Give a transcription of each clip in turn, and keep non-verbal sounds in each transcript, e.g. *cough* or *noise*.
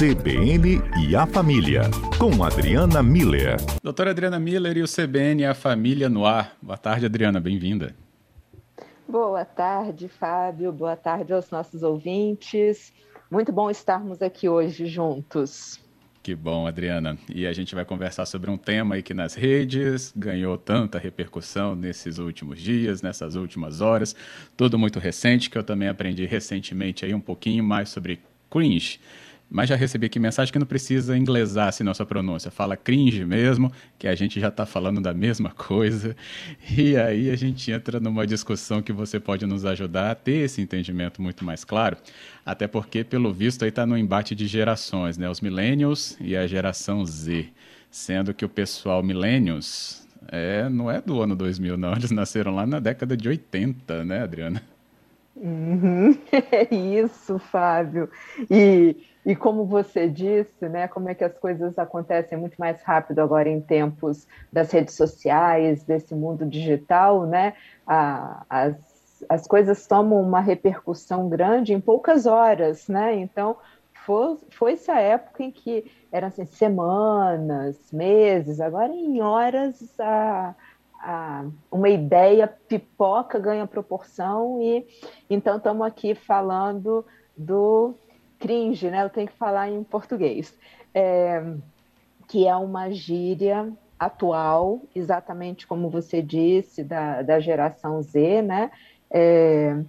CBN e a Família, com Adriana Miller. Doutora Adriana Miller e o CBN e a Família no ar. Boa tarde, Adriana, bem-vinda. Boa tarde, Fábio. Boa tarde aos nossos ouvintes. Muito bom estarmos aqui hoje juntos. Que bom, Adriana. E a gente vai conversar sobre um tema aí que nas redes ganhou tanta repercussão nesses últimos dias, nessas últimas horas. Tudo muito recente, que eu também aprendi recentemente aí um pouquinho mais sobre cringe. Mas já recebi aqui mensagem que não precisa inglesar assim nossa pronúncia. Fala cringe mesmo, que a gente já está falando da mesma coisa. E aí a gente entra numa discussão que você pode nos ajudar a ter esse entendimento muito mais claro. Até porque, pelo visto, aí está no embate de gerações, né? Os millennials e a geração Z. Sendo que o pessoal millennials é, não é do ano 2000, não. Eles nasceram lá na década de 80, né, Adriana? Uhum. É *laughs* isso, Fábio. E e como você disse, né, como é que as coisas acontecem muito mais rápido agora em tempos das redes sociais, desse mundo digital, né? A, as, as coisas tomam uma repercussão grande em poucas horas, né? Então, foi, foi essa época em que eram assim, semanas, meses, agora em horas a, a, uma ideia pipoca ganha proporção e então estamos aqui falando do cringe, né? Eu tenho que falar em português, é, que é uma gíria atual, exatamente como você disse, da, da geração Z, né? É,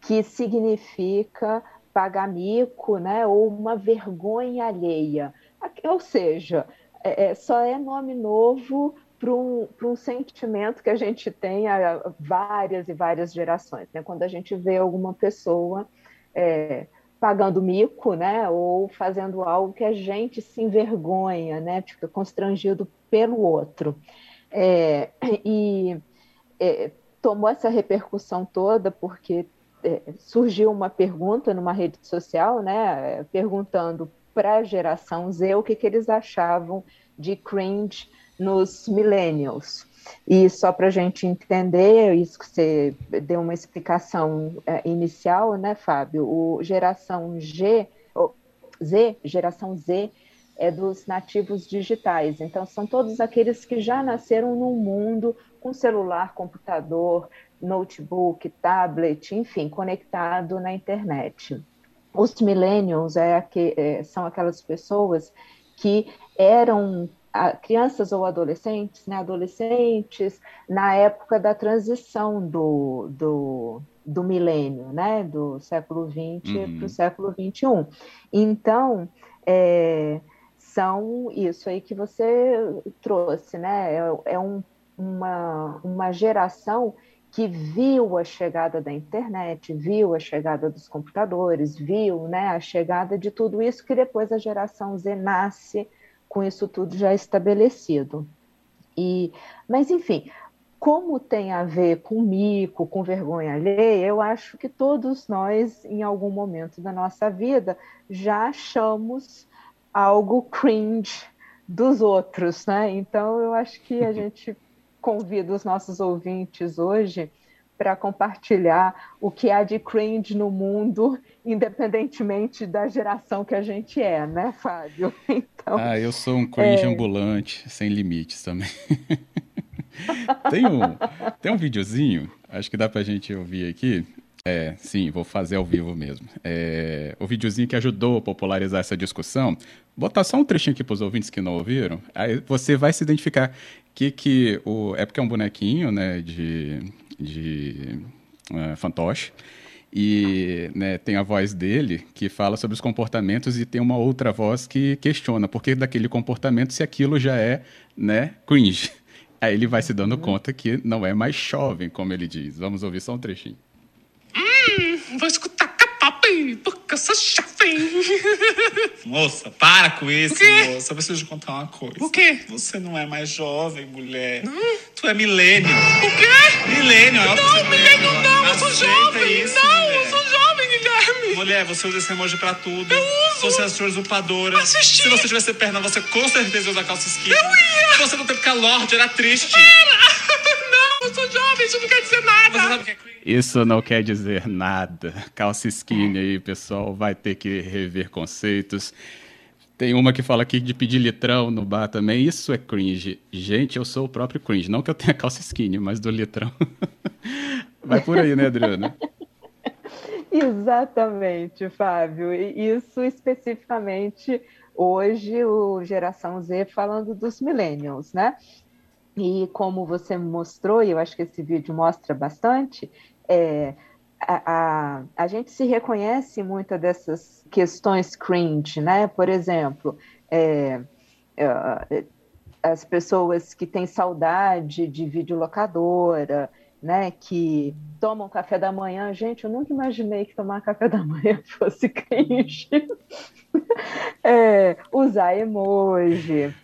que significa pagar mico, né? Ou uma vergonha alheia. Ou seja, é, é só é nome novo para um, um sentimento que a gente tem há várias e várias gerações. Né? Quando a gente vê alguma pessoa é, pagando mico, né, ou fazendo algo que a gente se envergonha, né, fica constrangido pelo outro. É, e é, tomou essa repercussão toda porque é, surgiu uma pergunta numa rede social, né, perguntando para a geração Z o que, que eles achavam de cringe nos millennials. E só para a gente entender, isso que você deu uma explicação é, inicial, né, Fábio? O geração G, Z, geração Z, é dos nativos digitais. Então, são todos aqueles que já nasceram num mundo com celular, computador, notebook, tablet, enfim, conectado na internet. Os millennials é, é, são aquelas pessoas que eram crianças ou adolescentes, né, adolescentes na época da transição do, do, do milênio, né, do século XX uhum. para o século XXI. Então, é, são isso aí que você trouxe, né, é, é um, uma, uma geração que viu a chegada da internet, viu a chegada dos computadores, viu né, a chegada de tudo isso que depois a geração Z nasce com isso tudo já estabelecido. E, mas, enfim, como tem a ver com mico, com vergonha alheia, eu acho que todos nós, em algum momento da nossa vida, já achamos algo cringe dos outros, né? Então, eu acho que a *laughs* gente convida os nossos ouvintes hoje para compartilhar o que há de cringe no mundo, independentemente da geração que a gente é, né, Fábio? *laughs* Então, ah, eu sou um cringe é... ambulante, sem limites também. *laughs* tem, um, tem um videozinho, acho que dá para a gente ouvir aqui. É, sim, vou fazer ao vivo mesmo. É, o videozinho que ajudou a popularizar essa discussão. Vou botar só um trechinho aqui para os ouvintes que não ouviram. Aí você vai se identificar que que o é porque é um bonequinho, né, de de uh, fantoche. E né, tem a voz dele que fala sobre os comportamentos e tem uma outra voz que questiona por que daquele comportamento se aquilo já é né, cringe. *laughs* Aí ele vai se dando uhum. conta que não é mais jovem, como ele diz. Vamos ouvir só um trechinho. Hum, vou escutar K-pop, porque eu sou jovem. Moça, para com isso, moça. Eu preciso te contar uma coisa. O quê? Você não é mais jovem, mulher. Não? Tu é milênio. O quê? Milênio, é Não, milênio não, eu sou jovem. Isso, não, mulher. eu sou jovem, Guilherme. Mulher, você usa esse emoji pra tudo. Eu uso. Você é sua usurpadora. Assisti. Se você tivesse perna, você com certeza ia usar calça skinny. Eu ia. Se você não teve calor, era triste. Era. Eu sou jovem, isso não quer dizer nada. Que é isso não quer dizer nada. Calça skinny aí, pessoal, vai ter que rever conceitos. Tem uma que fala aqui de pedir litrão no bar também. Isso é cringe. Gente, eu sou o próprio cringe. Não que eu tenha calça skinny, mas do litrão. *laughs* Vai por aí, né, Adriana? *laughs* Exatamente, Fábio. Isso especificamente hoje, o Geração Z falando dos millennials, né? E como você mostrou, e eu acho que esse vídeo mostra bastante, é, a, a, a gente se reconhece muitas dessas questões cringe, né? Por exemplo, é, é, as pessoas que têm saudade de videolocadora, né, que tomam café da manhã. Gente, eu nunca imaginei que tomar café da manhã *laughs* fosse cringe. é, usar emoji.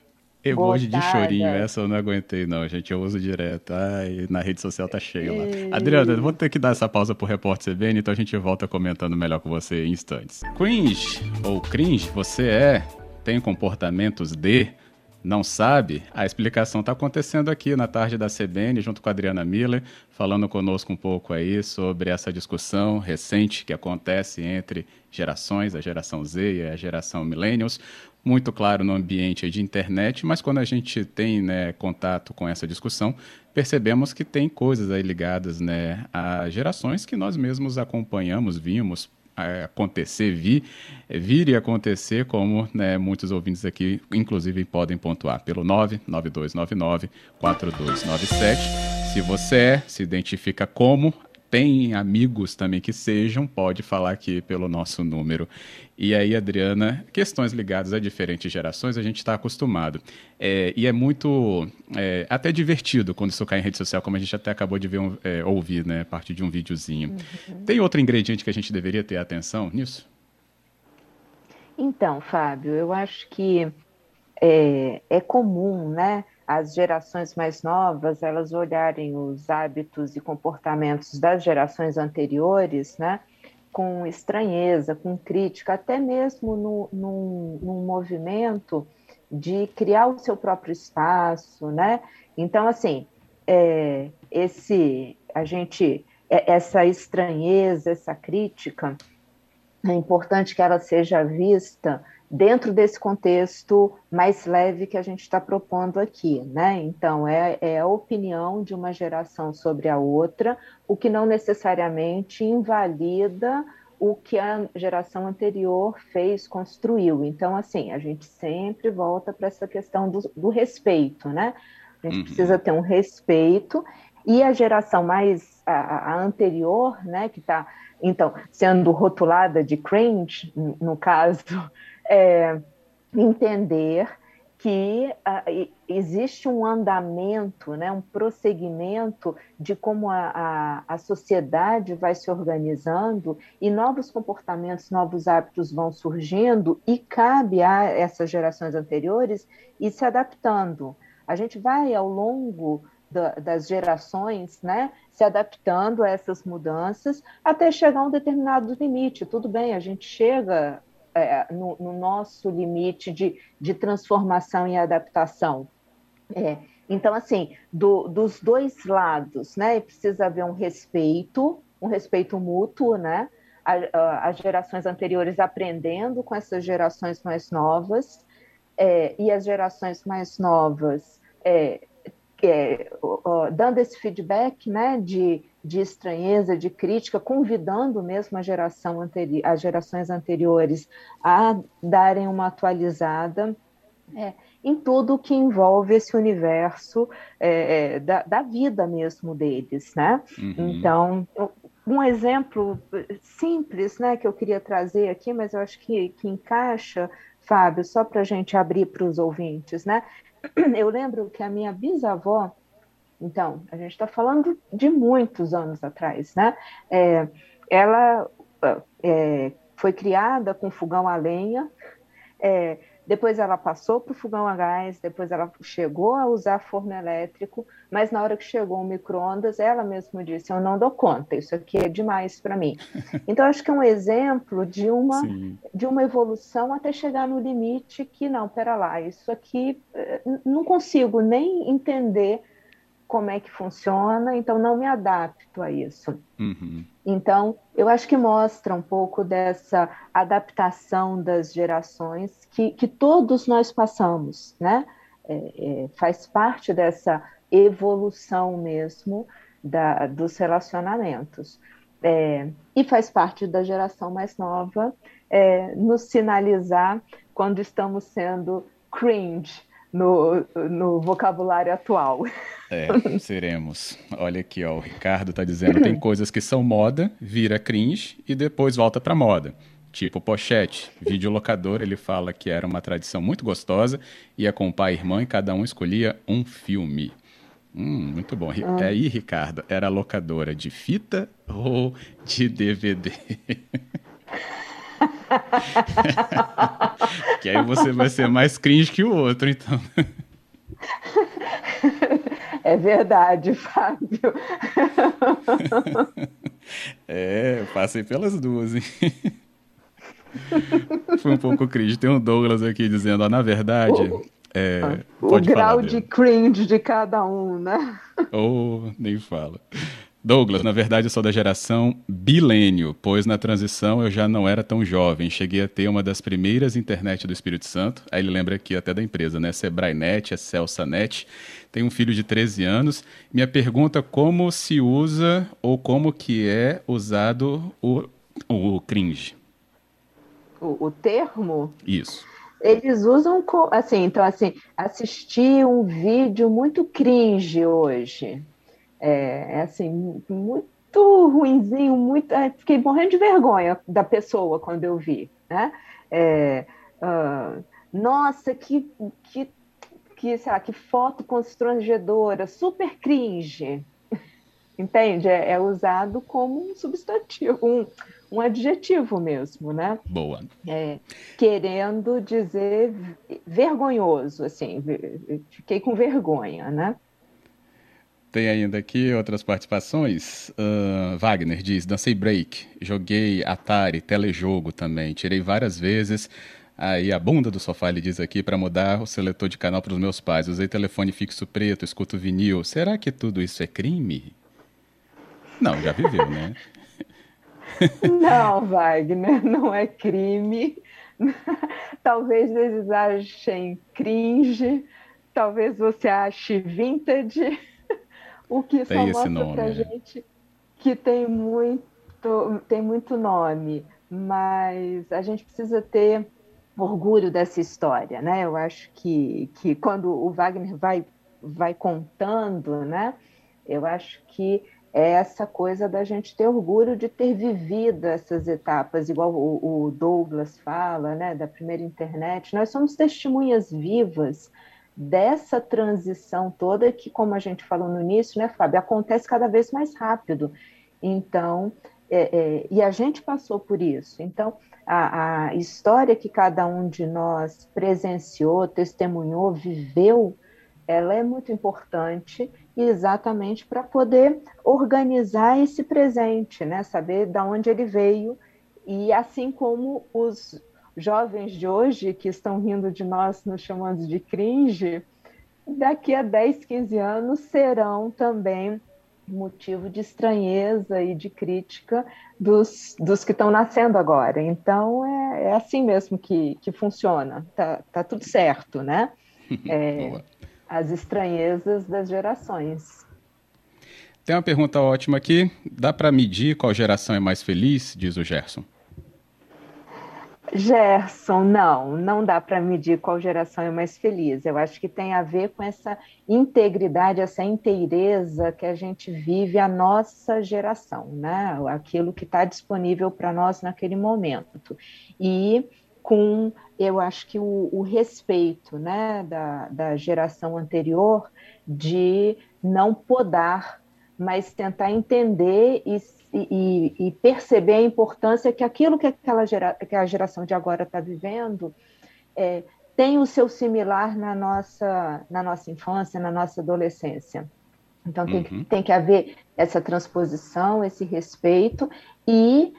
Emoji de chorinho, essa eu não aguentei, não, gente. Eu uso direto. Ai, na rede social tá cheio lá. E... Adriana, vou ter que dar essa pausa pro repórter CBN, então a gente volta comentando melhor com você em instantes. Cringe ou cringe, você é, tem comportamentos de não sabe, a explicação está acontecendo aqui na tarde da CBN, junto com a Adriana Miller, falando conosco um pouco aí sobre essa discussão recente que acontece entre gerações, a geração Z e a geração Millennials, muito claro no ambiente de internet, mas quando a gente tem né, contato com essa discussão, percebemos que tem coisas aí ligadas né, a gerações que nós mesmos acompanhamos, vimos, acontecer, vir, vir e acontecer, como né, muitos ouvintes aqui, inclusive, podem pontuar pelo 99299 4297. Se você é, se identifica como, tem amigos também que sejam, pode falar aqui pelo nosso número. E aí, Adriana, questões ligadas a diferentes gerações, a gente está acostumado. É, e é muito, é, até divertido quando isso cai em rede social, como a gente até acabou de ver um, é, ouvir, né, a partir de um videozinho. Uhum. Tem outro ingrediente que a gente deveria ter atenção nisso? Então, Fábio, eu acho que é, é comum, né, as gerações mais novas elas olharem os hábitos e comportamentos das gerações anteriores, né, com estranheza, com crítica, até mesmo no, num, num movimento de criar o seu próprio espaço, né? Então, assim, é, esse a gente é, essa estranheza, essa crítica, é importante que ela seja vista dentro desse contexto mais leve que a gente está propondo aqui, né? Então, é, é, a opinião de uma geração sobre a outra, o que não necessariamente invalida o que a geração anterior fez, construiu. Então, assim, a gente sempre volta para essa questão do, do, respeito, né? A gente uhum. precisa ter um respeito, e a geração mais a, a anterior, né, que está, então, sendo rotulada de cringe, no caso é, entender que uh, existe um andamento, né, um prosseguimento de como a, a, a, sociedade vai se organizando e novos comportamentos, novos hábitos vão surgindo e cabe a essas gerações anteriores ir se adaptando. A gente vai, ao longo da, das gerações, né, se adaptando a essas mudanças até chegar a um determinado limite. Tudo bem, a gente chega é, no, no, nosso limite de, de transformação e adaptação. É, então, assim, do, dos dois lados, né, precisa haver um respeito, um respeito mútuo, né, as gerações anteriores aprendendo com essas gerações mais novas, é, e as gerações mais novas é, é, dando esse feedback né, de, de estranheza, de crítica, convidando mesmo a geração anteri as gerações anteriores a darem uma atualizada é, em tudo que envolve esse universo é, é da, da, vida mesmo deles, né? Uhum. Então, um exemplo simples, né, que eu queria trazer aqui, mas eu acho que, que encaixa, Fábio, só para a gente abrir para os ouvintes, né? eu lembro que a minha bisavó, então, a gente está falando de muitos anos atrás, né? É, ela é, foi criada com fogão a lenha, é, depois ela passou para o fogão a gás, depois ela chegou a usar forno elétrico, mas na hora que chegou o micro-ondas, ela mesma disse: Eu não dou conta, isso aqui é demais para mim. *laughs* Então, acho que é um exemplo de uma, de uma evolução até chegar no limite que, não, pera lá, isso aqui eh, não consigo nem entender como é que funciona, então não me adapto a isso. Uhum. Então, eu acho que mostra um pouco dessa adaptação das gerações que, que todos nós passamos, né? É, é, faz parte dessa evolução mesmo da, dos relacionamentos. É, e faz parte da geração mais nova é, nos sinalizar quando estamos sendo cringe no, no vocabulário atual. É, *laughs* seremos. Olha aqui, ó, o Ricardo está dizendo tem *clears throat* coisas que são moda, vira cringe e depois volta para moda. Tipo pochete, videolocador, ele fala que era uma tradição muito gostosa, ia com o pai e irmã e cada um escolhia um filme. Hum, muito bom. Ah. Aí, Ricardo, era locadora de fita ou de DVD? *laughs* *laughs* que aí você vai ser mais cringe que o outro, então. É verdade, Fábio. *laughs* É, passei pelas duas, hein? *laughs* Foi um pouco cringe. Tem um Douglas aqui dizendo, ó, na verdade. É, o grau de cringe de cada um, né? Ou oh, nem fala. Douglas, na verdade eu sou da geração bilênio, pois na transição eu já não era tão jovem. Cheguei a ter uma das primeiras internet do Espírito Santo. Aí ele lembra aqui até da empresa, né? Sebrae.net, é Celsa.net. Tem um filho de 13 anos. Minha pergunta como se usa ou como que é usado o, o cringe? O, o termo? Isso eles usam assim, então assim, assistir um vídeo muito cringe hoje. É, é assim, muito ruinzinho, muito. É, fiquei morrendo de vergonha da pessoa quando eu vi. Né? É, uh, nossa, que, que, que, sei lá, que foto constrangedora, super cringe. *laughs* Entende? É, é usado como um substantivo, um, um adjetivo mesmo, né? Boa. É, querendo dizer vergonhoso, assim, fiquei com vergonha, né? Tem ainda aqui outras participações. Uh, Wagner diz: dancei break, joguei Atari, telejogo também, tirei várias vezes. Aí a bunda do sofá ele diz aqui para mudar o seletor de canal para os meus pais. Usei telefone fixo preto, escuto vinil. Será que tudo isso é crime? Não, já viveu, né? *laughs* Não, Wagner, não é crime. *laughs* Talvez eles achem cringe, talvez você ache vintage o que tem só mostra para né? gente que tem muito, tem muito nome, mas a gente precisa ter orgulho dessa história, né? Eu acho que, que quando o Wagner vai, vai contando, né? Eu acho que é essa coisa da gente ter orgulho de ter vivido essas etapas, igual o, o Douglas fala, né? Da primeira internet. Nós somos testemunhas vivas dessa transição toda que, como a gente falou no início, né, Fábio, acontece cada vez mais rápido. Então, é, é, e a gente passou por isso. Então, a, a, história que cada um de nós presenciou, testemunhou, viveu, ela é muito importante exatamente para poder organizar esse presente, né? Saber de onde ele veio e assim como os jovens de hoje que estão rindo de nós, nos chamando de cringe, daqui a 10, 15 anos serão também motivo de estranheza e de crítica dos, dos que estão nascendo agora. Então, é, é assim mesmo que, que funciona. Tá, tá tudo certo, né? *laughs* É, as estranhezas das gerações. Tem uma pergunta ótima aqui. Dá para medir qual geração é mais feliz? Diz o Gerson. Gerson, não, não dá para medir qual geração é mais feliz. Eu acho que tem a ver com essa integridade, essa inteireza que a gente vive a nossa geração, né? Aquilo que está disponível para nós naquele momento. E com, eu acho que o, o respeito né, da, da geração anterior de não podar, mas tentar entender e e, e, perceber a importância que aquilo que, aquela gera, que a geração de agora está vivendo é, tem o seu similar na nossa, na nossa infância, na nossa adolescência. Então tem, uhum. tem que haver essa transposição, esse respeito e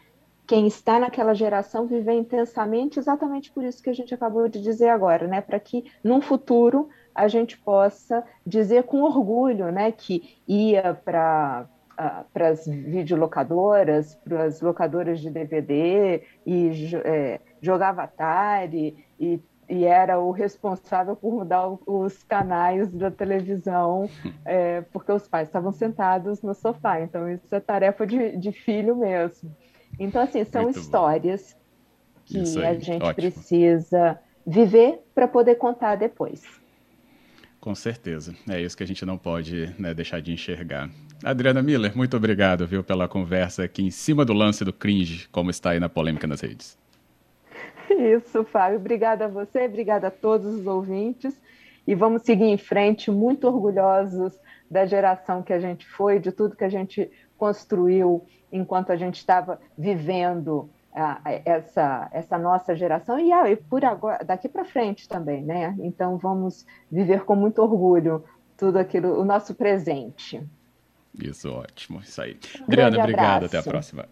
quem está naquela geração viver intensamente exatamente por isso que a gente acabou de dizer agora, né? Para que num futuro a gente possa dizer com orgulho né, que ia para para as videolocadoras, para as locadoras de DVD e é, jogava Atari e, e, era o responsável por mudar os canais da televisão *laughs* é, porque os pais estavam sentados no sofá. Então isso é tarefa de, de filho mesmo. Então assim são Muito histórias bom. que a gente Ótimo. precisa viver para poder contar depois. Com certeza. É isso que a gente não pode né, deixar de enxergar. Adriana Miller, muito obrigado, viu, pela conversa aqui em cima do lance do cringe, como está aí na polêmica nas redes. Isso, Fábio. Obrigada a você, obrigada a todos os ouvintes. E vamos seguir em frente, muito orgulhosos da geração que a gente foi, de tudo que a gente construiu enquanto a gente estava vivendo essa, essa nossa geração e, ah, e por agora, daqui para frente também, né? Então vamos viver com muito orgulho tudo aquilo, o nosso presente. Isso, ótimo, isso aí. Adriana, obrigado, até a próxima.